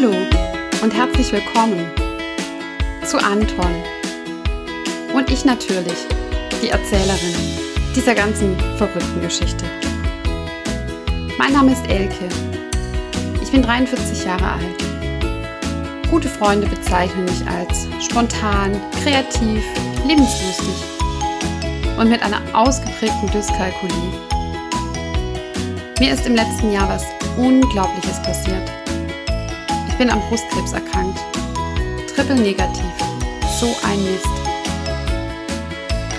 Hallo und herzlich willkommen zu Anton. Und ich natürlich, die Erzählerin dieser ganzen verrückten Geschichte. Mein Name ist Elke. Ich bin 43 Jahre alt. Gute Freunde bezeichnen mich als spontan, kreativ, lebenslustig und mit einer ausgeprägten Dyskalkulie. Mir ist im letzten Jahr was Unglaubliches passiert. Bin am Brustkrebs erkrankt. Triple negativ. So ein Mist.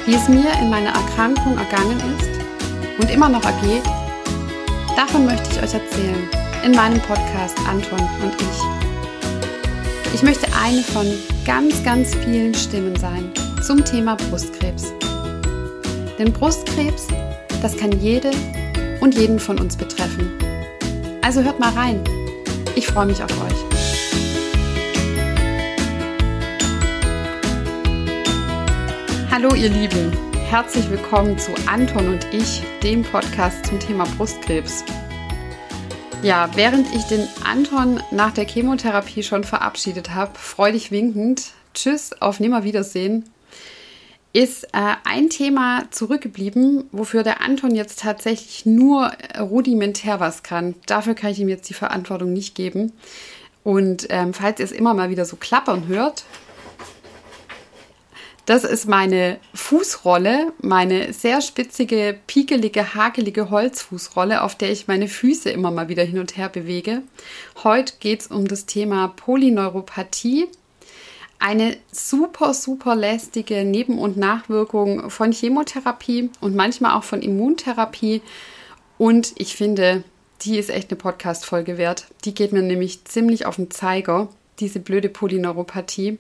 Wie es mir in meiner Erkrankung ergangen ist und immer noch ergeht, davon möchte ich euch erzählen in meinem Podcast Anton und ich. Ich möchte eine von ganz, ganz vielen Stimmen sein zum Thema Brustkrebs. Denn Brustkrebs, das kann jede und jeden von uns betreffen. Also hört mal rein. Ich freue mich auf euch. Hallo ihr Lieben, herzlich willkommen zu Anton und ich, dem Podcast zum Thema Brustkrebs. Ja, während ich den Anton nach der Chemotherapie schon verabschiedet habe, freudig winkend, tschüss, auf Nimmerwiedersehen, ist äh, ein Thema zurückgeblieben, wofür der Anton jetzt tatsächlich nur rudimentär was kann. Dafür kann ich ihm jetzt die Verantwortung nicht geben. Und ähm, falls ihr es immer mal wieder so klappern hört, das ist meine Fußrolle, meine sehr spitzige, piekelige, hakelige Holzfußrolle, auf der ich meine Füße immer mal wieder hin und her bewege. Heute geht es um das Thema Polyneuropathie. Eine super, super lästige Neben- und Nachwirkung von Chemotherapie und manchmal auch von Immuntherapie. Und ich finde, die ist echt eine Podcast-Folge wert. Die geht mir nämlich ziemlich auf den Zeiger, diese blöde Polyneuropathie.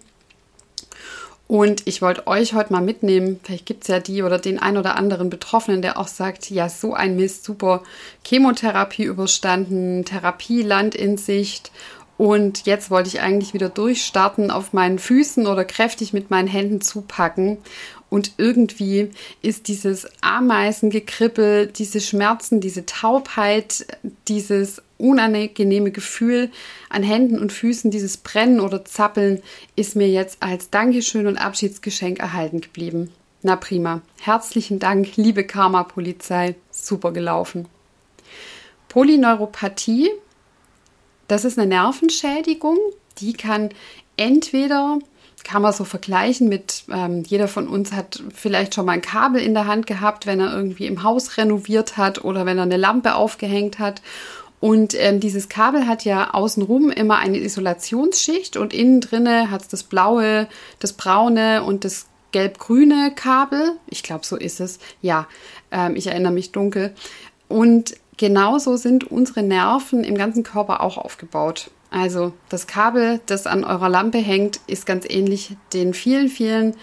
Und ich wollte euch heute mal mitnehmen, vielleicht gibt es ja die oder den ein oder anderen Betroffenen, der auch sagt, ja, so ein Mist, super Chemotherapie überstanden, Therapieland in Sicht. Und jetzt wollte ich eigentlich wieder durchstarten auf meinen Füßen oder kräftig mit meinen Händen zupacken. Und irgendwie ist dieses Ameisengekribbel, diese Schmerzen, diese Taubheit, dieses unangenehme Gefühl an Händen und Füßen, dieses Brennen oder Zappeln, ist mir jetzt als Dankeschön und Abschiedsgeschenk erhalten geblieben. Na prima. Herzlichen Dank, liebe Karma-Polizei. Super gelaufen. Polyneuropathie, das ist eine Nervenschädigung. Die kann entweder kann man so vergleichen mit, ähm, jeder von uns hat vielleicht schon mal ein Kabel in der Hand gehabt, wenn er irgendwie im Haus renoviert hat oder wenn er eine Lampe aufgehängt hat. Und ähm, dieses Kabel hat ja außenrum immer eine Isolationsschicht und innen drinne hat es das blaue, das braune und das gelb-grüne Kabel. Ich glaube, so ist es. Ja, ähm, ich erinnere mich dunkel. Und genauso sind unsere Nerven im ganzen Körper auch aufgebaut. Also das Kabel, das an eurer Lampe hängt, ist ganz ähnlich den vielen, vielen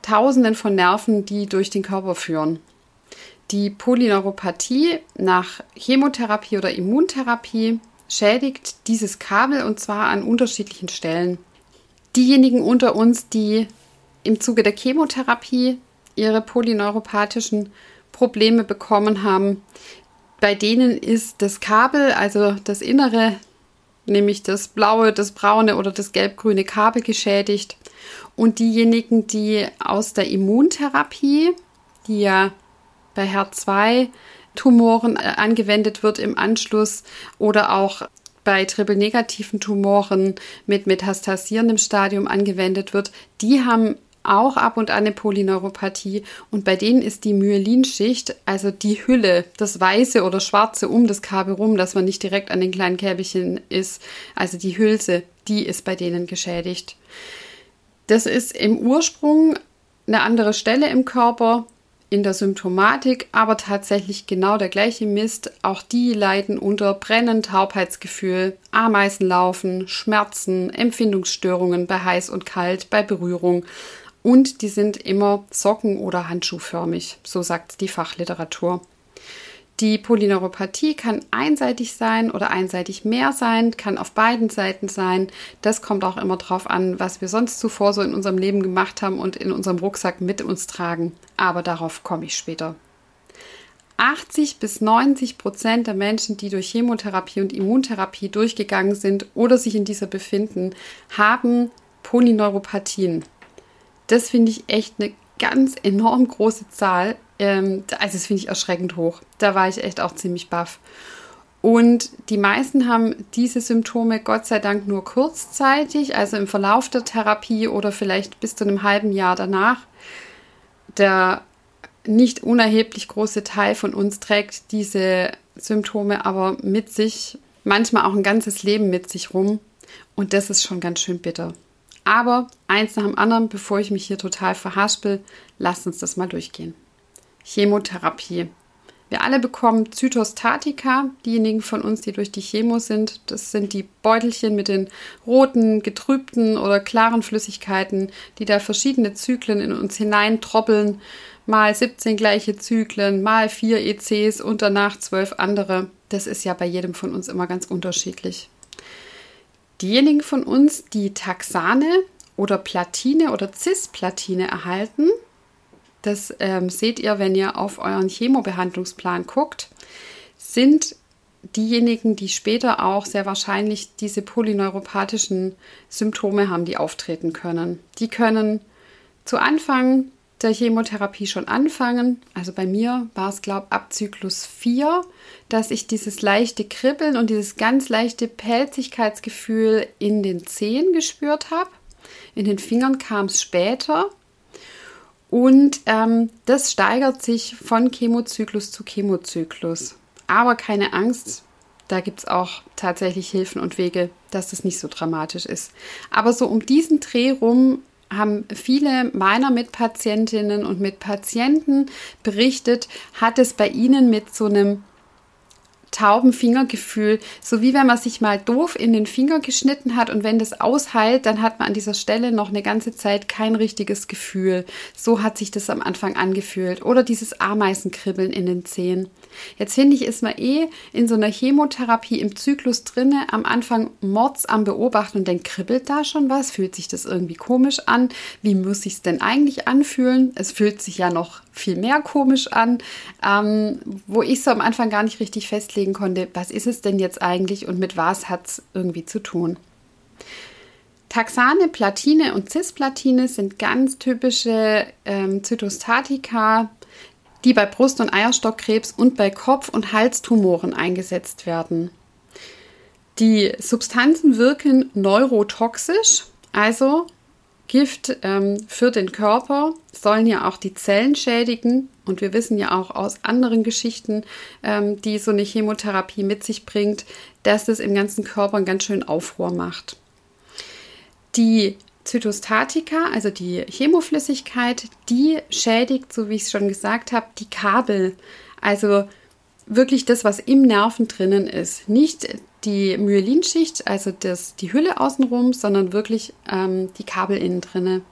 Tausenden von Nerven, die durch den Körper führen. Die Polyneuropathie nach Chemotherapie oder Immuntherapie schädigt dieses Kabel und zwar an unterschiedlichen Stellen. Diejenigen unter uns, die im Zuge der Chemotherapie ihre polyneuropathischen Probleme bekommen haben, bei denen ist das Kabel, also das Innere, nämlich das blaue, das braune oder das gelb-grüne Kabel geschädigt. Und diejenigen, die aus der Immuntherapie, die ja bei HER2-Tumoren äh, angewendet wird im Anschluss oder auch bei triple-negativen Tumoren mit metastasierendem Stadium angewendet wird, die haben auch ab und an eine Polyneuropathie und bei denen ist die Myelinschicht, also die Hülle, das weiße oder schwarze um das Kabel rum, dass man nicht direkt an den kleinen Käbelchen ist, also die Hülse, die ist bei denen geschädigt. Das ist im Ursprung eine andere Stelle im Körper, in der Symptomatik aber tatsächlich genau der gleiche Mist. Auch die leiden unter Brennen, Taubheitsgefühl, Ameisenlaufen, Schmerzen, Empfindungsstörungen bei heiß und kalt, bei Berührung. Und die sind immer socken- oder handschuhförmig, so sagt die Fachliteratur. Die Polyneuropathie kann einseitig sein oder einseitig mehr sein, kann auf beiden Seiten sein. Das kommt auch immer darauf an, was wir sonst zuvor so in unserem Leben gemacht haben und in unserem Rucksack mit uns tragen. Aber darauf komme ich später. 80 bis 90 Prozent der Menschen, die durch Chemotherapie und Immuntherapie durchgegangen sind oder sich in dieser befinden, haben Polyneuropathien. Das finde ich echt eine ganz enorm große Zahl. Ähm, also das finde ich erschreckend hoch. Da war ich echt auch ziemlich baff. Und die meisten haben diese Symptome Gott sei Dank nur kurzzeitig, also im Verlauf der Therapie oder vielleicht bis zu einem halben Jahr danach. Der nicht unerheblich große Teil von uns trägt diese Symptome aber mit sich, manchmal auch ein ganzes Leben mit sich rum. Und das ist schon ganz schön bitter. Aber eins nach dem anderen, bevor ich mich hier total verhaspel, lasst uns das mal durchgehen. Chemotherapie. Wir alle bekommen Zytostatika, diejenigen von uns, die durch die Chemo sind. Das sind die Beutelchen mit den roten, getrübten oder klaren Flüssigkeiten, die da verschiedene Zyklen in uns hineintroppeln. Mal 17 gleiche Zyklen, mal 4 ECs und danach 12 andere. Das ist ja bei jedem von uns immer ganz unterschiedlich. Diejenigen von uns, die Taxane oder Platine oder Cisplatine erhalten, das ähm, seht ihr, wenn ihr auf euren Chemobehandlungsplan guckt, sind diejenigen, die später auch sehr wahrscheinlich diese polyneuropathischen Symptome haben, die auftreten können. Die können zu Anfang der Chemotherapie schon anfangen. Also bei mir war es, glaube ich, ab Zyklus 4, dass ich dieses leichte Kribbeln und dieses ganz leichte Pelzigkeitsgefühl in den Zehen gespürt habe. In den Fingern kam es später. Und ähm, das steigert sich von Chemozyklus zu Chemozyklus. Aber keine Angst, da gibt es auch tatsächlich Hilfen und Wege, dass das nicht so dramatisch ist. Aber so um diesen Dreh rum haben viele meiner Mitpatientinnen und Mitpatienten berichtet, hat es bei ihnen mit so einem tauben Fingergefühl, so wie wenn man sich mal doof in den Finger geschnitten hat und wenn das ausheilt, dann hat man an dieser Stelle noch eine ganze Zeit kein richtiges Gefühl. So hat sich das am Anfang angefühlt. Oder dieses Ameisenkribbeln in den Zehen. Jetzt finde ich, ist man eh in so einer Chemotherapie im Zyklus drinne, am Anfang Mords am Beobachten und denkt, kribbelt da schon was? Fühlt sich das irgendwie komisch an? Wie muss ich es denn eigentlich anfühlen? Es fühlt sich ja noch viel mehr komisch an, ähm, wo ich so am Anfang gar nicht richtig festlegen konnte, was ist es denn jetzt eigentlich und mit was hat es irgendwie zu tun. Taxane, Platine und Cisplatine sind ganz typische ähm, Zytostatika, die bei Brust- und Eierstockkrebs und bei Kopf- und Halstumoren eingesetzt werden. Die Substanzen wirken neurotoxisch, also Gift ähm, für den Körper sollen ja auch die Zellen schädigen. Und wir wissen ja auch aus anderen Geschichten, ähm, die so eine Chemotherapie mit sich bringt, dass es im ganzen Körper einen ganz schönen Aufruhr macht. Die Zytostatika, also die Chemoflüssigkeit, die schädigt, so wie ich es schon gesagt habe, die Kabel. Also wirklich das, was im Nerven drinnen ist. Nicht die Myelinschicht, also das, die Hülle außenrum, sondern wirklich ähm, die Kabel innen drinne.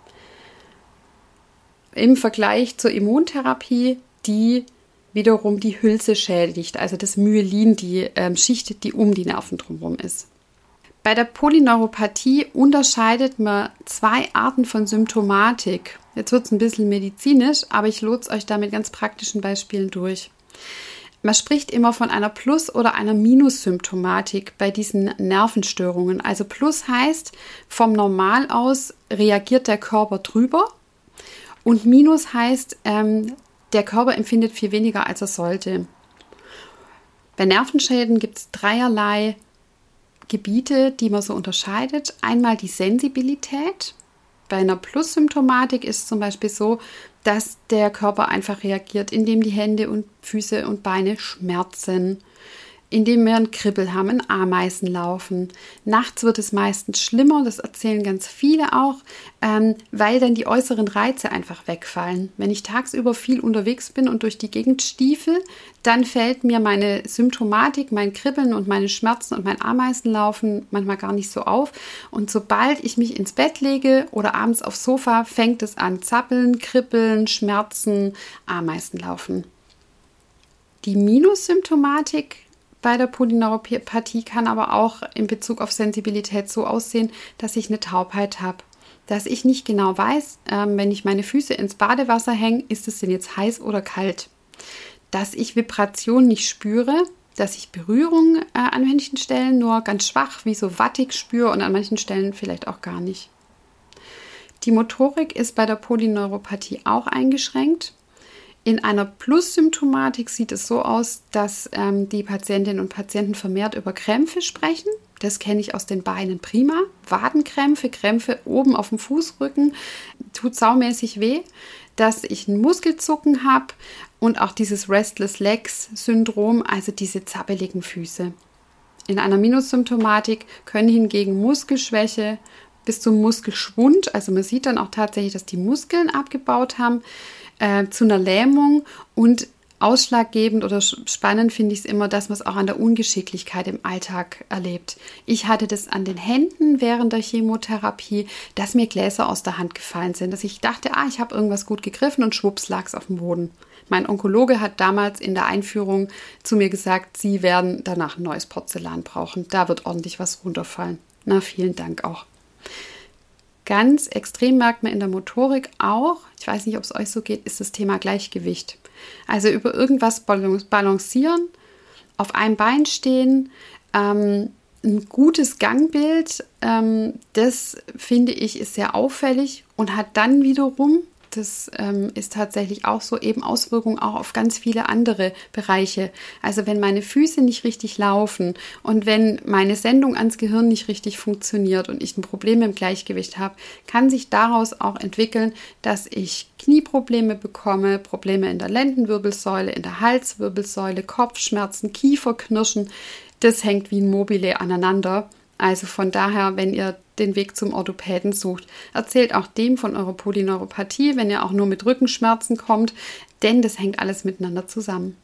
Im Vergleich zur Immuntherapie, die wiederum die Hülse schädigt, also das Myelin, die ähm, Schicht, die um die Nerven drumherum ist. Bei der Polyneuropathie unterscheidet man zwei Arten von Symptomatik. Jetzt wird es ein bisschen medizinisch, aber ich lotse euch da mit ganz praktischen Beispielen durch. Man spricht immer von einer Plus- oder einer Minus-Symptomatik bei diesen Nervenstörungen. Also Plus heißt, vom Normal aus reagiert der Körper drüber und Minus heißt, ähm, der Körper empfindet viel weniger, als er sollte. Bei Nervenschäden gibt es dreierlei Gebiete, die man so unterscheidet. Einmal die Sensibilität. Bei einer Plus-Symptomatik ist es zum Beispiel so, dass der Körper einfach reagiert, indem die Hände und Füße und Beine schmerzen indem wir ein Kribbel haben, ein Ameisen laufen. Nachts wird es meistens schlimmer, das erzählen ganz viele auch, ähm, weil dann die äußeren Reize einfach wegfallen. Wenn ich tagsüber viel unterwegs bin und durch die Gegend stiefel, dann fällt mir meine Symptomatik, mein Kribbeln und meine Schmerzen und mein Ameisenlaufen manchmal gar nicht so auf. Und sobald ich mich ins Bett lege oder abends aufs Sofa, fängt es an zappeln, kribbeln, Schmerzen, Ameisenlaufen. Die Minussymptomatik bei der Polyneuropathie kann aber auch in Bezug auf Sensibilität so aussehen, dass ich eine Taubheit habe. Dass ich nicht genau weiß, ähm, wenn ich meine Füße ins Badewasser hänge, ist es denn jetzt heiß oder kalt. dass ich Vibration nicht spüre, dass ich Berührung äh, an manchen Stellen nur ganz schwach, wie so wattig spüre und an manchen Stellen vielleicht auch gar nicht. Die Motorik ist bei der Polyneuropathie auch eingeschränkt. In einer Plus-Symptomatik sieht es so aus, dass ähm, die Patientinnen und Patienten vermehrt über Krämpfe sprechen. Das kenne ich aus den Beinen prima. Wadenkrämpfe, Krämpfe oben auf dem Fußrücken, tut saumäßig weh. Dass ich einen Muskelzucken habe und auch dieses Restless Legs Syndrom, also diese zappeligen Füße. In einer Minussymptomatik können hingegen Muskelschwäche bis zum Muskelschwund, also man sieht dann auch tatsächlich, dass die Muskeln abgebaut haben, äh, zu einer Lähmung und ausschlaggebend oder spannend finde ich es immer, dass man es auch an der Ungeschicklichkeit im Alltag erlebt. Ich hatte das an den Händen während der Chemotherapie, dass mir Gläser aus der Hand gefallen sind, dass ich dachte, ah, ich habe irgendwas gut gegriffen und schwupps lag es auf dem Boden. Mein Onkologe hat damals in der Einführung zu mir gesagt, Sie werden danach ein neues Porzellan brauchen. Da wird ordentlich was runterfallen. Na, vielen Dank auch. Ganz extrem merkt man in der Motorik auch, ich weiß nicht, ob es euch so geht, ist das Thema Gleichgewicht. Also über irgendwas balancieren, auf einem Bein stehen, ähm, ein gutes Gangbild, ähm, das finde ich ist sehr auffällig und hat dann wiederum das ähm, ist tatsächlich auch so eben Auswirkungen auch auf ganz viele andere Bereiche. Also wenn meine Füße nicht richtig laufen und wenn meine Sendung ans Gehirn nicht richtig funktioniert und ich ein Problem im Gleichgewicht habe, kann sich daraus auch entwickeln, dass ich Knieprobleme bekomme, Probleme in der Lendenwirbelsäule, in der Halswirbelsäule, Kopfschmerzen, Kieferknirschen. Das hängt wie ein Mobile aneinander. Also von daher, wenn ihr den Weg zum Orthopäden sucht, erzählt auch dem von eurer Polyneuropathie, wenn ihr auch nur mit Rückenschmerzen kommt, denn das hängt alles miteinander zusammen.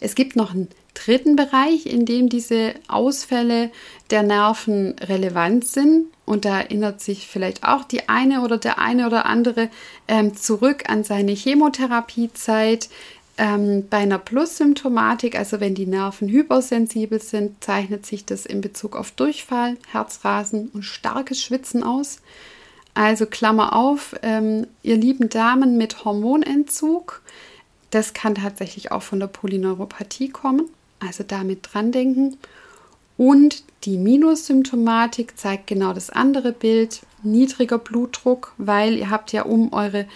Es gibt noch einen dritten Bereich, in dem diese Ausfälle der Nerven relevant sind. Und da erinnert sich vielleicht auch die eine oder der eine oder andere ähm, zurück an seine Chemotherapiezeit. Ähm, bei einer Plus-Symptomatik, also wenn die Nerven hypersensibel sind, zeichnet sich das in Bezug auf Durchfall, Herzrasen und starkes Schwitzen aus. Also Klammer auf, ähm, ihr lieben Damen mit Hormonentzug, das kann tatsächlich auch von der Polyneuropathie kommen, also damit dran denken. Und die Minussymptomatik zeigt genau das andere Bild, niedriger Blutdruck, weil ihr habt ja um eure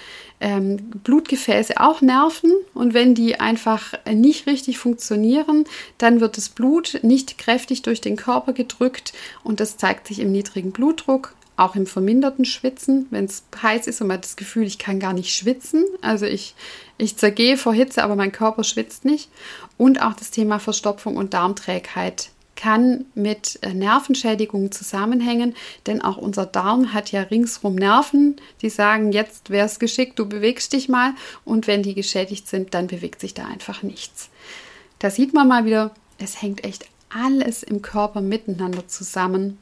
ähm, Blutgefäße auch Nerven und wenn die einfach nicht richtig funktionieren, dann wird das Blut nicht kräftig durch den Körper gedrückt und das zeigt sich im niedrigen Blutdruck, auch im verminderten Schwitzen, wenn es heiß ist und man hat das Gefühl, ich kann gar nicht schwitzen. Also ich, ich zergehe vor Hitze, aber mein Körper schwitzt nicht. Und auch das Thema Verstopfung und Darmträgheit kann mit äh, Nervenschädigungen zusammenhängen, denn auch unser Darm hat ja ringsrum Nerven, die sagen, jetzt wäre es geschickt, du bewegst dich mal und wenn die geschädigt sind, dann bewegt sich da einfach nichts. Da sieht man mal wieder, es hängt echt alles im Körper miteinander zusammen.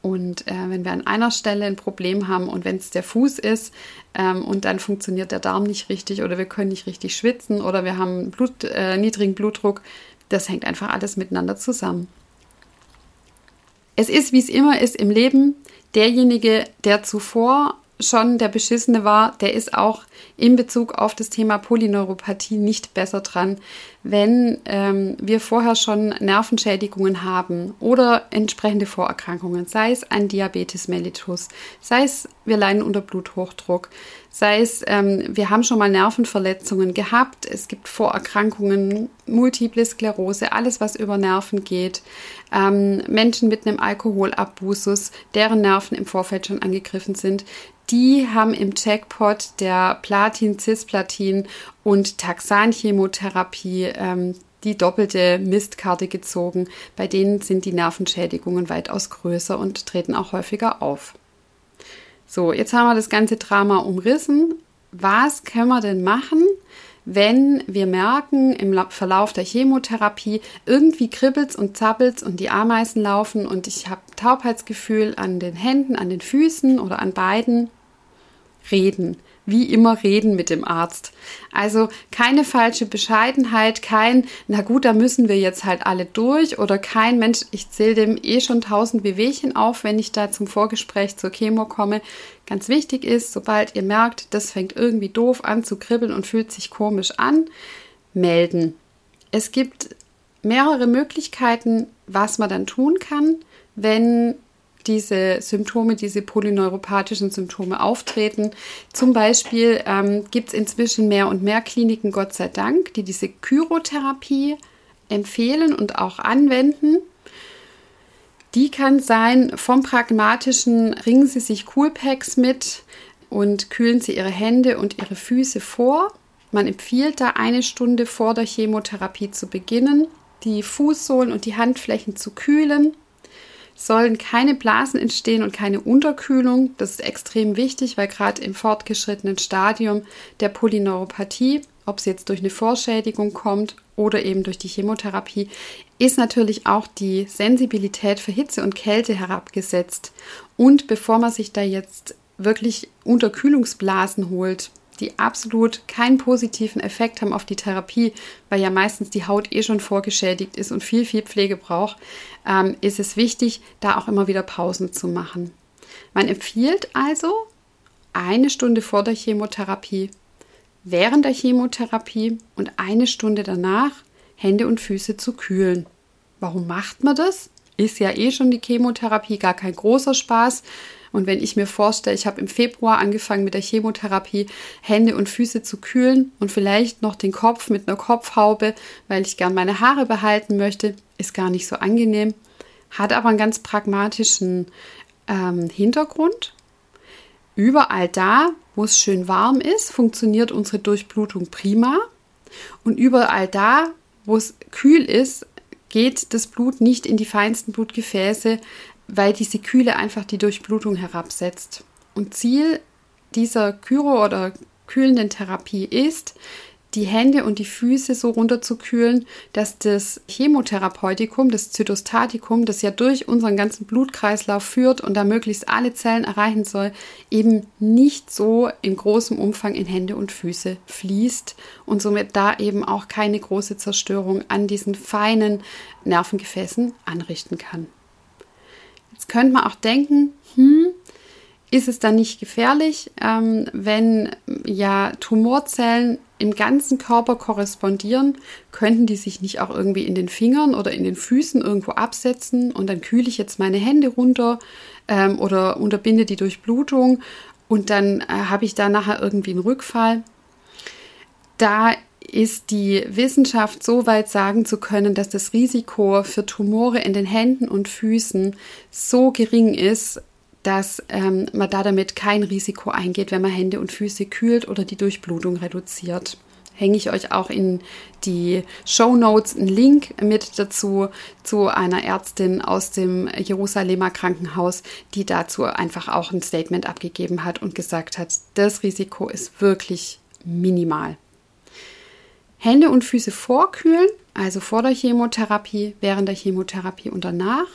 Und äh, wenn wir an einer Stelle ein Problem haben und wenn es der Fuß ist ähm, und dann funktioniert der Darm nicht richtig oder wir können nicht richtig schwitzen oder wir haben Blut, äh, niedrigen Blutdruck, das hängt einfach alles miteinander zusammen. Es ist, wie es immer ist im Leben, derjenige, der zuvor schon der Beschissene war, der ist auch in Bezug auf das Thema Polyneuropathie nicht besser dran, wenn ähm, wir vorher schon Nervenschädigungen haben oder entsprechende Vorerkrankungen, sei es ein Diabetes mellitus, sei es wir leiden unter Bluthochdruck, sei es ähm, wir haben schon mal Nervenverletzungen gehabt, es gibt Vorerkrankungen, multiple Sklerose, alles was über Nerven geht, ähm, Menschen mit einem Alkoholabusus, deren Nerven im Vorfeld schon angegriffen sind, die haben im Jackpot der Platin, Cisplatin und Taxan-Chemotherapie ähm, die doppelte Mistkarte gezogen. Bei denen sind die Nervenschädigungen weitaus größer und treten auch häufiger auf. So, jetzt haben wir das ganze Drama umrissen. Was können wir denn machen, wenn wir merken im Verlauf der Chemotherapie, irgendwie kribbelt's und zappelt's und die Ameisen laufen und ich habe Taubheitsgefühl an den Händen, an den Füßen oder an beiden? Reden wie immer reden mit dem Arzt. Also keine falsche Bescheidenheit, kein, na gut, da müssen wir jetzt halt alle durch oder kein Mensch, ich zähle dem eh schon tausend Wehwehchen auf, wenn ich da zum Vorgespräch zur Chemo komme. Ganz wichtig ist, sobald ihr merkt, das fängt irgendwie doof an zu kribbeln und fühlt sich komisch an, melden. Es gibt mehrere Möglichkeiten, was man dann tun kann, wenn diese Symptome, diese polyneuropathischen Symptome auftreten. Zum Beispiel ähm, gibt es inzwischen mehr und mehr Kliniken, Gott sei Dank, die diese Chirotherapie empfehlen und auch anwenden. Die kann sein, vom pragmatischen ringen Sie sich Coolpacks mit und kühlen Sie Ihre Hände und Ihre Füße vor. Man empfiehlt da eine Stunde vor der Chemotherapie zu beginnen, die Fußsohlen und die Handflächen zu kühlen sollen keine Blasen entstehen und keine Unterkühlung. Das ist extrem wichtig, weil gerade im fortgeschrittenen Stadium der Polyneuropathie, ob es jetzt durch eine Vorschädigung kommt oder eben durch die Chemotherapie, ist natürlich auch die Sensibilität für Hitze und Kälte herabgesetzt. Und bevor man sich da jetzt wirklich Unterkühlungsblasen holt, die absolut keinen positiven Effekt haben auf die Therapie, weil ja meistens die Haut eh schon vorgeschädigt ist und viel, viel Pflege braucht, ähm, ist es wichtig, da auch immer wieder Pausen zu machen. Man empfiehlt also eine Stunde vor der Chemotherapie, während der Chemotherapie und eine Stunde danach Hände und Füße zu kühlen. Warum macht man das? Ist ja eh schon die Chemotherapie gar kein großer Spaß. Und wenn ich mir vorstelle, ich habe im Februar angefangen mit der Chemotherapie, Hände und Füße zu kühlen und vielleicht noch den Kopf mit einer Kopfhaube, weil ich gern meine Haare behalten möchte, ist gar nicht so angenehm, hat aber einen ganz pragmatischen ähm, Hintergrund. Überall da, wo es schön warm ist, funktioniert unsere Durchblutung prima. Und überall da, wo es kühl ist, geht das Blut nicht in die feinsten Blutgefäße, weil diese Kühle einfach die Durchblutung herabsetzt. Und Ziel dieser Kyro- oder kühlenden Therapie ist, die Hände und die Füße so runterzukühlen, dass das Chemotherapeutikum, das Zytostatikum, das ja durch unseren ganzen Blutkreislauf führt und da möglichst alle Zellen erreichen soll, eben nicht so in großem Umfang in Hände und Füße fließt und somit da eben auch keine große Zerstörung an diesen feinen Nervengefäßen anrichten kann. Jetzt könnte man auch denken, hm, ist es dann nicht gefährlich, ähm, wenn ja Tumorzellen im ganzen Körper korrespondieren, könnten die sich nicht auch irgendwie in den Fingern oder in den Füßen irgendwo absetzen und dann kühle ich jetzt meine Hände runter ähm, oder unterbinde die Durchblutung und dann äh, habe ich da nachher irgendwie einen Rückfall. Da ist die Wissenschaft so weit sagen zu können, dass das Risiko für Tumore in den Händen und Füßen so gering ist, dass ähm, man da damit kein Risiko eingeht, wenn man Hände und Füße kühlt oder die Durchblutung reduziert. Hänge ich euch auch in die Show Notes einen Link mit dazu zu einer Ärztin aus dem Jerusalemer Krankenhaus, die dazu einfach auch ein Statement abgegeben hat und gesagt hat, das Risiko ist wirklich minimal. Hände und Füße vorkühlen, also vor der Chemotherapie, während der Chemotherapie und danach.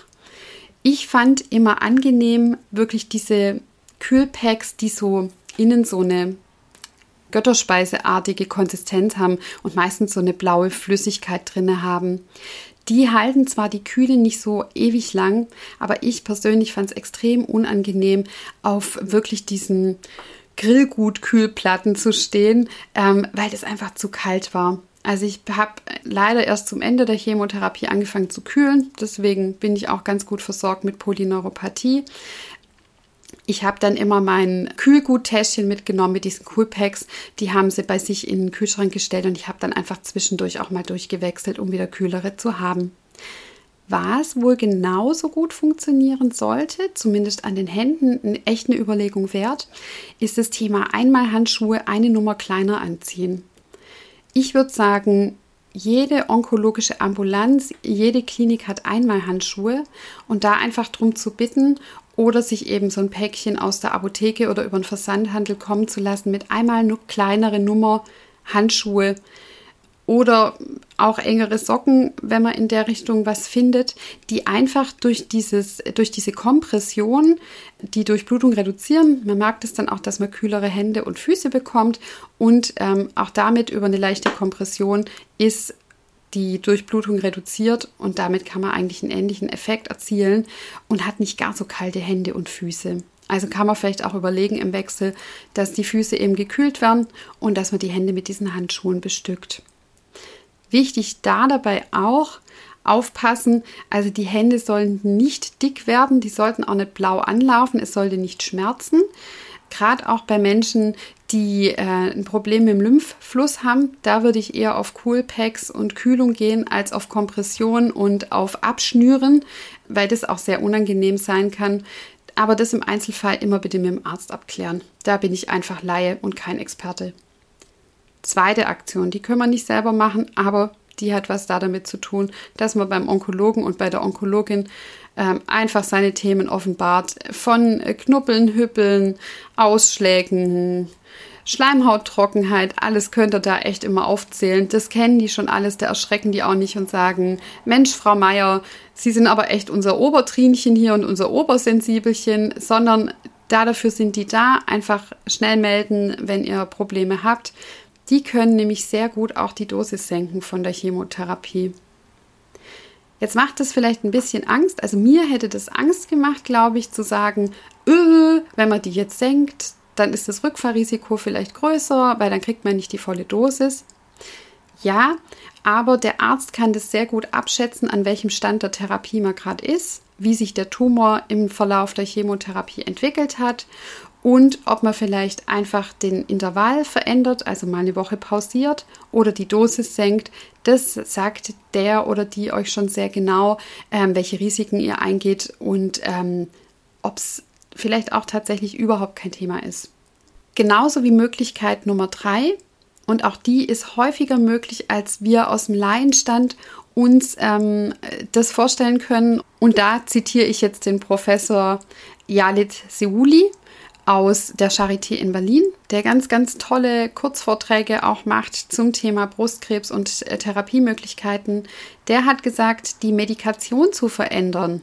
Ich fand immer angenehm wirklich diese Kühlpacks, die so innen so eine Götterspeiseartige Konsistenz haben und meistens so eine blaue Flüssigkeit drin haben. Die halten zwar die Kühle nicht so ewig lang, aber ich persönlich fand es extrem unangenehm, auf wirklich diesen Grillgut-Kühlplatten zu stehen, ähm, weil das einfach zu kalt war. Also ich habe leider erst zum Ende der Chemotherapie angefangen zu kühlen. Deswegen bin ich auch ganz gut versorgt mit Polyneuropathie. Ich habe dann immer mein Kühlguttäschchen mitgenommen mit diesen Coolpacks. Die haben sie bei sich in den Kühlschrank gestellt und ich habe dann einfach zwischendurch auch mal durchgewechselt, um wieder kühlere zu haben. Was wohl genauso gut funktionieren sollte, zumindest an den Händen, echt eine Überlegung wert, ist das Thema Einmalhandschuhe eine Nummer kleiner anziehen. Ich würde sagen, jede onkologische Ambulanz, jede Klinik hat Einmalhandschuhe und da einfach darum zu bitten oder sich eben so ein Päckchen aus der Apotheke oder über den Versandhandel kommen zu lassen mit einmal nur kleinere Nummer Handschuhe oder auch engere Socken, wenn man in der Richtung was findet, die einfach durch, dieses, durch diese Kompression die Durchblutung reduzieren. Man mag das dann auch, dass man kühlere Hände und Füße bekommt und ähm, auch damit über eine leichte Kompression ist die Durchblutung reduziert und damit kann man eigentlich einen ähnlichen Effekt erzielen und hat nicht gar so kalte Hände und Füße. Also kann man vielleicht auch überlegen im Wechsel, dass die Füße eben gekühlt werden und dass man die Hände mit diesen Handschuhen bestückt. Wichtig da dabei auch aufpassen, also die Hände sollen nicht dick werden, die sollten auch nicht blau anlaufen, es sollte nicht schmerzen. Gerade auch bei Menschen, die äh, ein Problem mit dem Lymphfluss haben, da würde ich eher auf Coolpacks und Kühlung gehen als auf Kompression und auf Abschnüren, weil das auch sehr unangenehm sein kann. Aber das im Einzelfall immer bitte mit dem Arzt abklären. Da bin ich einfach Laie und kein Experte. Zweite Aktion, die können wir nicht selber machen, aber die hat was da damit zu tun, dass man beim Onkologen und bei der Onkologin ähm, einfach seine Themen offenbart. Von Knuppeln, Hüppeln, Ausschlägen, Schleimhauttrockenheit, alles könnt ihr da echt immer aufzählen. Das kennen die schon alles, da erschrecken die auch nicht und sagen, Mensch, Frau Meier, Sie sind aber echt unser Obertrinchen hier und unser Obersensibelchen, sondern da dafür sind die da. Einfach schnell melden, wenn ihr Probleme habt. Die können nämlich sehr gut auch die Dosis senken von der Chemotherapie. Jetzt macht das vielleicht ein bisschen Angst. Also mir hätte das Angst gemacht, glaube ich, zu sagen, öh, wenn man die jetzt senkt, dann ist das Rückfahrrisiko vielleicht größer, weil dann kriegt man nicht die volle Dosis. Ja, aber der Arzt kann das sehr gut abschätzen, an welchem Stand der Therapie man gerade ist, wie sich der Tumor im Verlauf der Chemotherapie entwickelt hat und ob man vielleicht einfach den Intervall verändert, also mal eine Woche pausiert oder die Dosis senkt. Das sagt der oder die euch schon sehr genau, ähm, welche Risiken ihr eingeht und ähm, ob es vielleicht auch tatsächlich überhaupt kein Thema ist. Genauso wie Möglichkeit Nummer drei, und auch die ist häufiger möglich, als wir aus dem Laienstand uns ähm, das vorstellen können. Und da zitiere ich jetzt den Professor Jalit Seuli aus der Charité in Berlin, der ganz, ganz tolle Kurzvorträge auch macht zum Thema Brustkrebs und äh, Therapiemöglichkeiten. Der hat gesagt, die Medikation zu verändern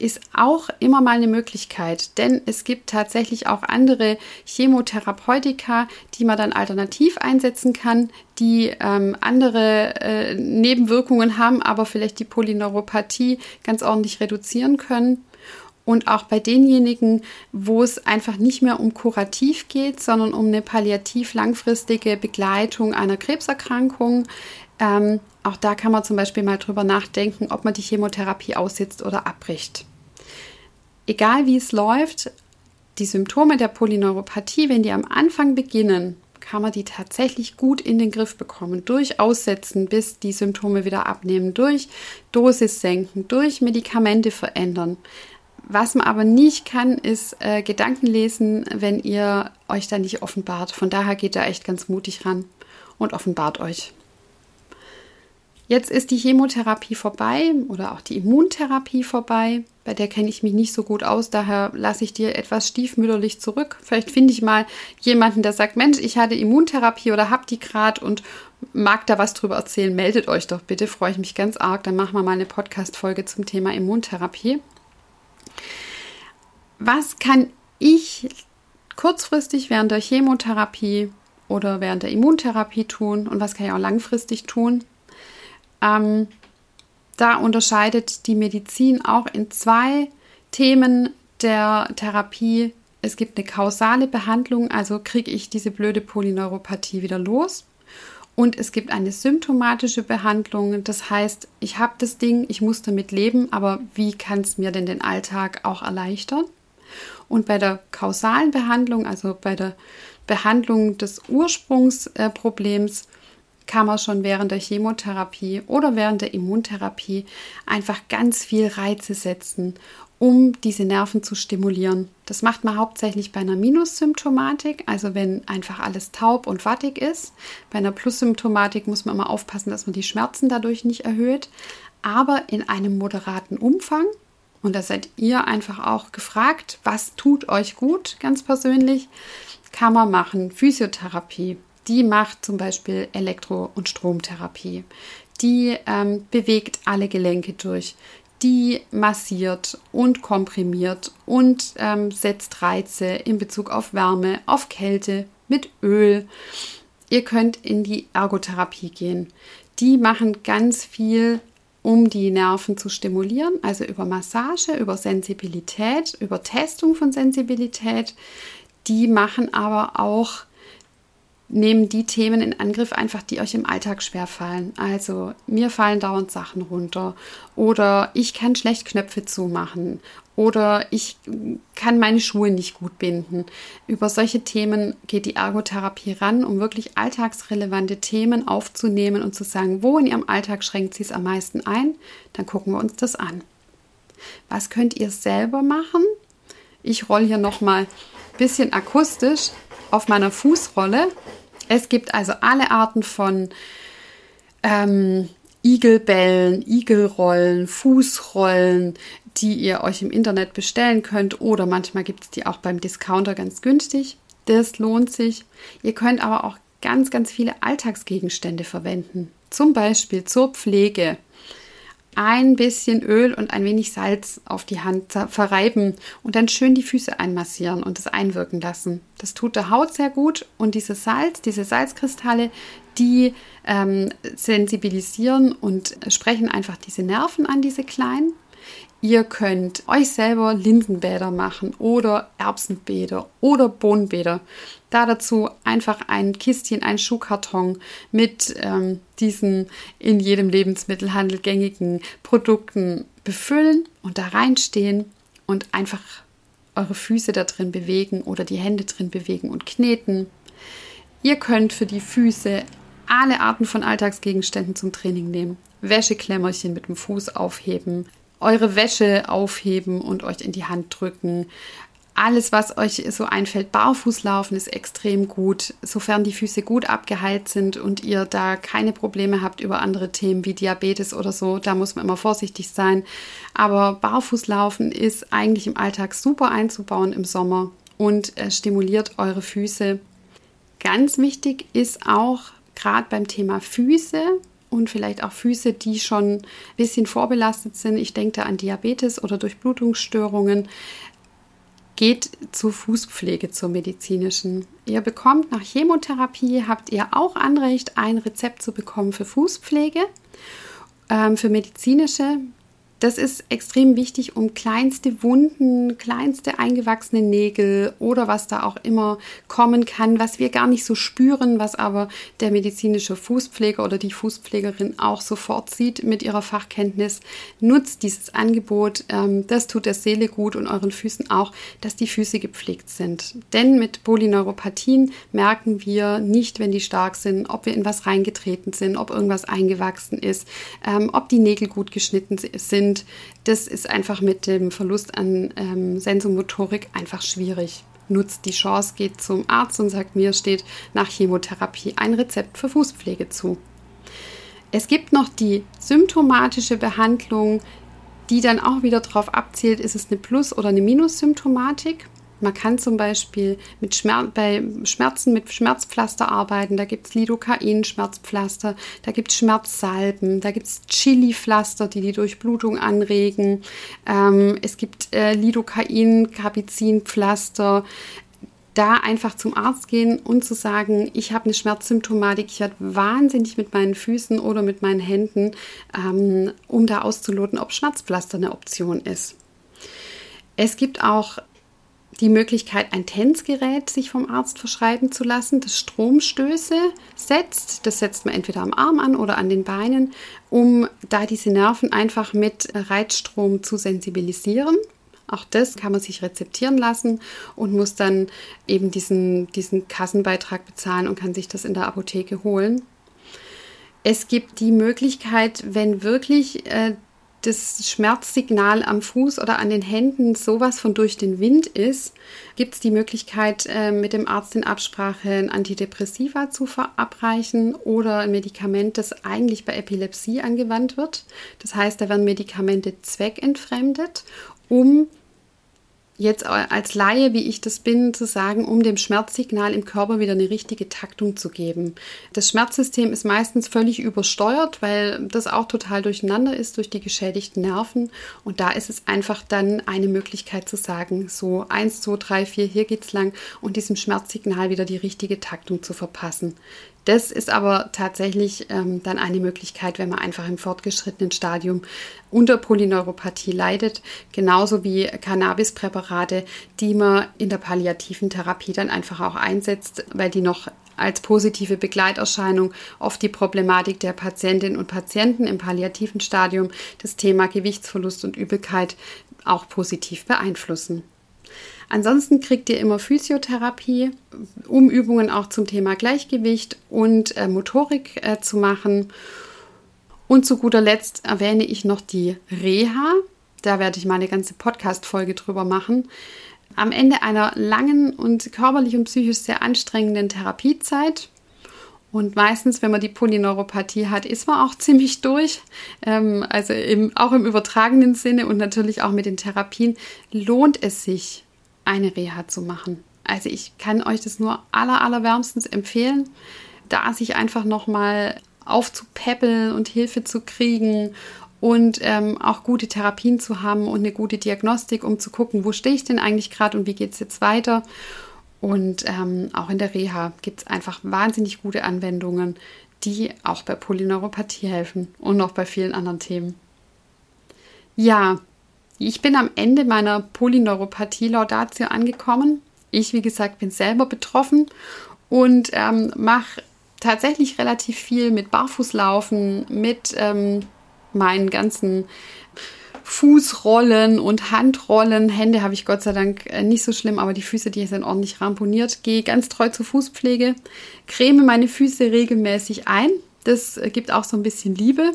ist auch immer mal eine Möglichkeit, denn es gibt tatsächlich auch andere Chemotherapeutika, die man dann alternativ einsetzen kann, die ähm, andere äh, Nebenwirkungen haben, aber vielleicht die Polyneuropathie ganz ordentlich reduzieren können. Und auch bei denjenigen, wo es einfach nicht mehr um kurativ geht, sondern um eine palliativ langfristige Begleitung einer Krebserkrankung. Ähm, auch da kann man zum Beispiel mal drüber nachdenken, ob man die Chemotherapie aussitzt oder abbricht. Egal wie es läuft, die Symptome der Polyneuropathie, wenn die am Anfang beginnen, kann man die tatsächlich gut in den Griff bekommen. Durch Aussetzen, bis die Symptome wieder abnehmen, durch Dosis senken, durch Medikamente verändern. Was man aber nicht kann, ist äh, Gedanken lesen, wenn ihr euch da nicht offenbart. Von daher geht da echt ganz mutig ran und offenbart euch. Jetzt ist die Chemotherapie vorbei oder auch die Immuntherapie vorbei. Bei der kenne ich mich nicht so gut aus, daher lasse ich dir etwas stiefmütterlich zurück. Vielleicht finde ich mal jemanden, der sagt, Mensch, ich hatte Immuntherapie oder habe die gerade und mag da was drüber erzählen. Meldet euch doch bitte, freue ich mich ganz arg. Dann machen wir mal eine Podcast-Folge zum Thema Immuntherapie. Was kann ich kurzfristig während der Chemotherapie oder während der Immuntherapie tun und was kann ich auch langfristig tun? Ähm, da unterscheidet die Medizin auch in zwei Themen der Therapie. Es gibt eine kausale Behandlung, also kriege ich diese blöde Polyneuropathie wieder los. Und es gibt eine symptomatische Behandlung, das heißt, ich habe das Ding, ich muss damit leben, aber wie kann es mir denn den Alltag auch erleichtern? Und bei der kausalen Behandlung, also bei der Behandlung des Ursprungsproblems, kann man schon während der Chemotherapie oder während der Immuntherapie einfach ganz viel Reize setzen, um diese Nerven zu stimulieren. Das macht man hauptsächlich bei einer Minussymptomatik, also wenn einfach alles taub und wattig ist. Bei einer Plussymptomatik muss man immer aufpassen, dass man die Schmerzen dadurch nicht erhöht, aber in einem moderaten Umfang. Und da seid ihr einfach auch gefragt, was tut euch gut, ganz persönlich. Kann man machen Physiotherapie, die macht zum Beispiel Elektro- und Stromtherapie. Die ähm, bewegt alle Gelenke durch. Die massiert und komprimiert und ähm, setzt Reize in Bezug auf Wärme, auf Kälte mit Öl. Ihr könnt in die Ergotherapie gehen. Die machen ganz viel, um die Nerven zu stimulieren, also über Massage, über Sensibilität, über Testung von Sensibilität. Die machen aber auch nehmen die Themen in Angriff einfach, die euch im Alltag schwer fallen. Also mir fallen dauernd Sachen runter oder ich kann schlecht Knöpfe zumachen oder ich kann meine Schuhe nicht gut binden. Über solche Themen geht die Ergotherapie ran, um wirklich alltagsrelevante Themen aufzunehmen und zu sagen, wo in ihrem Alltag schränkt sie es am meisten ein. Dann gucken wir uns das an. Was könnt ihr selber machen? Ich rolle hier nochmal ein bisschen akustisch auf meiner Fußrolle. Es gibt also alle Arten von ähm, Igelbällen, Igelrollen, Fußrollen, die ihr euch im Internet bestellen könnt oder manchmal gibt es die auch beim Discounter ganz günstig. Das lohnt sich. Ihr könnt aber auch ganz, ganz viele Alltagsgegenstände verwenden. Zum Beispiel zur Pflege ein bisschen Öl und ein wenig Salz auf die Hand verreiben und dann schön die Füße einmassieren und es einwirken lassen. Das tut der Haut sehr gut und dieses Salz, diese Salzkristalle, die ähm, sensibilisieren und sprechen einfach diese Nerven an, diese kleinen. Ihr könnt euch selber Linsenbäder machen oder Erbsenbäder oder Bohnenbäder. Da dazu einfach ein Kistchen, ein Schuhkarton mit ähm, diesen in jedem Lebensmittelhandel gängigen Produkten befüllen und da reinstehen und einfach eure Füße da drin bewegen oder die Hände drin bewegen und kneten. Ihr könnt für die Füße alle Arten von Alltagsgegenständen zum Training nehmen. Wäscheklemmerchen mit dem Fuß aufheben, eure Wäsche aufheben und euch in die Hand drücken. Alles, was euch so einfällt, barfuß ist extrem gut, sofern die Füße gut abgeheilt sind und ihr da keine Probleme habt über andere Themen wie Diabetes oder so. Da muss man immer vorsichtig sein. Aber barfuß laufen ist eigentlich im Alltag super einzubauen im Sommer und äh, stimuliert eure Füße. Ganz wichtig ist auch gerade beim Thema Füße, und vielleicht auch Füße, die schon ein bisschen vorbelastet sind. Ich denke da an Diabetes oder Durchblutungsstörungen. Geht zur Fußpflege, zur medizinischen. Ihr bekommt nach Chemotherapie, habt ihr auch Anrecht, ein Rezept zu bekommen für Fußpflege, ähm, für medizinische. Das ist extrem wichtig, um kleinste Wunden, kleinste eingewachsene Nägel oder was da auch immer kommen kann, was wir gar nicht so spüren, was aber der medizinische Fußpfleger oder die Fußpflegerin auch sofort sieht mit ihrer Fachkenntnis. Nutzt dieses Angebot. Ähm, das tut der Seele gut und euren Füßen auch, dass die Füße gepflegt sind. Denn mit Polyneuropathien merken wir nicht, wenn die stark sind, ob wir in was reingetreten sind, ob irgendwas eingewachsen ist, ähm, ob die Nägel gut geschnitten sind sind, das ist einfach mit dem Verlust an ähm, Sensomotorik einfach schwierig. Nutzt die Chance, geht zum Arzt und sagt, mir steht nach Chemotherapie ein Rezept für Fußpflege zu. Es gibt noch die symptomatische Behandlung, die dann auch wieder darauf abzielt, ist es eine Plus- oder eine Minus-Symptomatik. Man kann zum Beispiel mit Schmer bei Schmerzen mit Schmerzpflaster arbeiten. Da gibt es Lidocain-Schmerzpflaster, da gibt es Schmerzsalben, da gibt es Chili-Pflaster, die die Durchblutung anregen. Ähm, es gibt äh, Lidocain-Capizin-Pflaster da einfach zum Arzt gehen und zu sagen, ich habe eine Schmerzsymptomatik, ich werde wahnsinnig mit meinen Füßen oder mit meinen Händen, ähm, um da auszuloten, ob Schmerzpflaster eine Option ist. Es gibt auch die Möglichkeit, ein TENS-Gerät sich vom Arzt verschreiben zu lassen, das Stromstöße setzt. Das setzt man entweder am Arm an oder an den Beinen, um da diese Nerven einfach mit Reizstrom zu sensibilisieren. Auch das kann man sich rezeptieren lassen und muss dann eben diesen, diesen Kassenbeitrag bezahlen und kann sich das in der Apotheke holen. Es gibt die Möglichkeit, wenn wirklich äh, das Schmerzsignal am Fuß oder an den Händen sowas von durch den Wind ist, gibt es die Möglichkeit, äh, mit dem Arzt in Absprache ein Antidepressiva zu verabreichen oder ein Medikament, das eigentlich bei Epilepsie angewandt wird. Das heißt, da werden Medikamente zweckentfremdet, um jetzt als Laie, wie ich das bin, zu sagen, um dem Schmerzsignal im Körper wieder eine richtige Taktung zu geben. Das Schmerzsystem ist meistens völlig übersteuert, weil das auch total durcheinander ist durch die geschädigten Nerven. Und da ist es einfach dann eine Möglichkeit zu sagen, so eins, zwei, drei, vier, hier geht's lang und diesem Schmerzsignal wieder die richtige Taktung zu verpassen. Das ist aber tatsächlich ähm, dann eine Möglichkeit, wenn man einfach im fortgeschrittenen Stadium unter Polyneuropathie leidet, genauso wie Cannabispräparate, die man in der palliativen Therapie dann einfach auch einsetzt, weil die noch als positive Begleiterscheinung oft die Problematik der Patientinnen und Patienten im palliativen Stadium das Thema Gewichtsverlust und Übelkeit auch positiv beeinflussen. Ansonsten kriegt ihr immer Physiotherapie, um Übungen auch zum Thema Gleichgewicht und äh, Motorik äh, zu machen. Und zu guter Letzt erwähne ich noch die Reha. Da werde ich mal eine ganze Podcast-Folge drüber machen. Am Ende einer langen und körperlich und psychisch sehr anstrengenden Therapiezeit und meistens, wenn man die Polyneuropathie hat, ist man auch ziemlich durch. Ähm, also im, auch im übertragenen Sinne und natürlich auch mit den Therapien lohnt es sich, eine Reha zu machen. Also ich kann euch das nur aller, allerwärmstens empfehlen, da sich einfach nochmal aufzupäppeln und Hilfe zu kriegen und ähm, auch gute Therapien zu haben und eine gute Diagnostik, um zu gucken, wo stehe ich denn eigentlich gerade und wie geht es jetzt weiter. Und ähm, auch in der Reha gibt es einfach wahnsinnig gute Anwendungen, die auch bei Polyneuropathie helfen und noch bei vielen anderen Themen. Ja, ich bin am Ende meiner Polyneuropathie-Laudatio angekommen. Ich, wie gesagt, bin selber betroffen und ähm, mache tatsächlich relativ viel mit Barfußlaufen, mit ähm, meinen ganzen Fußrollen und Handrollen. Hände habe ich Gott sei Dank äh, nicht so schlimm, aber die Füße, die sind ordentlich ramponiert. Gehe ganz treu zur Fußpflege, creme meine Füße regelmäßig ein. Das äh, gibt auch so ein bisschen Liebe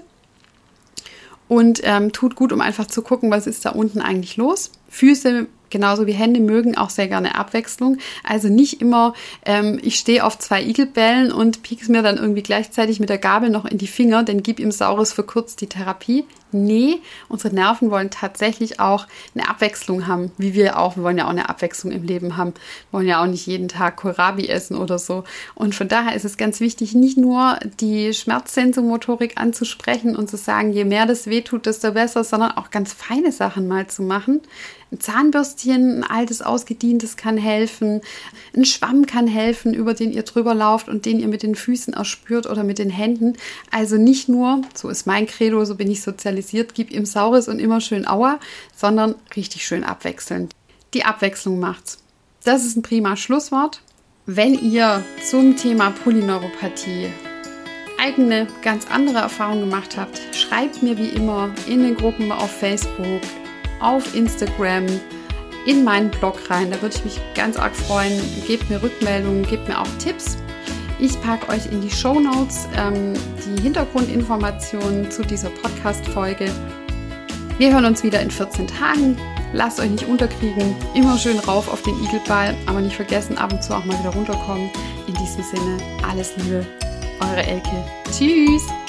und ähm, tut gut, um einfach zu gucken, was ist da unten eigentlich los. Füße genauso wie Hände mögen auch sehr gerne Abwechslung. Also nicht immer, ähm, ich stehe auf zwei Igelbällen und piek's mir dann irgendwie gleichzeitig mit der Gabel noch in die Finger, denn gib ihm Saures für kurz die Therapie. Nee, unsere Nerven wollen tatsächlich auch eine Abwechslung haben, wie wir auch. Wir wollen ja auch eine Abwechslung im Leben haben. Wir wollen ja auch nicht jeden Tag Kohlrabi essen oder so. Und von daher ist es ganz wichtig, nicht nur die Schmerzsensomotorik anzusprechen und zu sagen, je mehr das wehtut, desto besser, sondern auch ganz feine Sachen mal zu machen. Ein Zahnbürstchen, ein altes, ausgedientes kann helfen. Ein Schwamm kann helfen, über den ihr drüber lauft und den ihr mit den Füßen erspürt oder mit den Händen. Also nicht nur, so ist mein Credo, so bin ich sozialisiert, gib ihm Saures und immer schön Aua, sondern richtig schön abwechselnd. Die Abwechslung macht's. Das ist ein prima Schlusswort. Wenn ihr zum Thema Polyneuropathie eigene, ganz andere Erfahrungen gemacht habt, schreibt mir wie immer in den Gruppen auf Facebook, auf Instagram, in meinen Blog rein. Da würde ich mich ganz arg freuen. Gebt mir Rückmeldungen, gebt mir auch Tipps. Ich packe euch in die Show Notes ähm, die Hintergrundinformationen zu dieser Podcast-Folge. Wir hören uns wieder in 14 Tagen. Lasst euch nicht unterkriegen. Immer schön rauf auf den Igelball, aber nicht vergessen, ab und zu auch mal wieder runterkommen. In diesem Sinne, alles Liebe, eure Elke. Tschüss!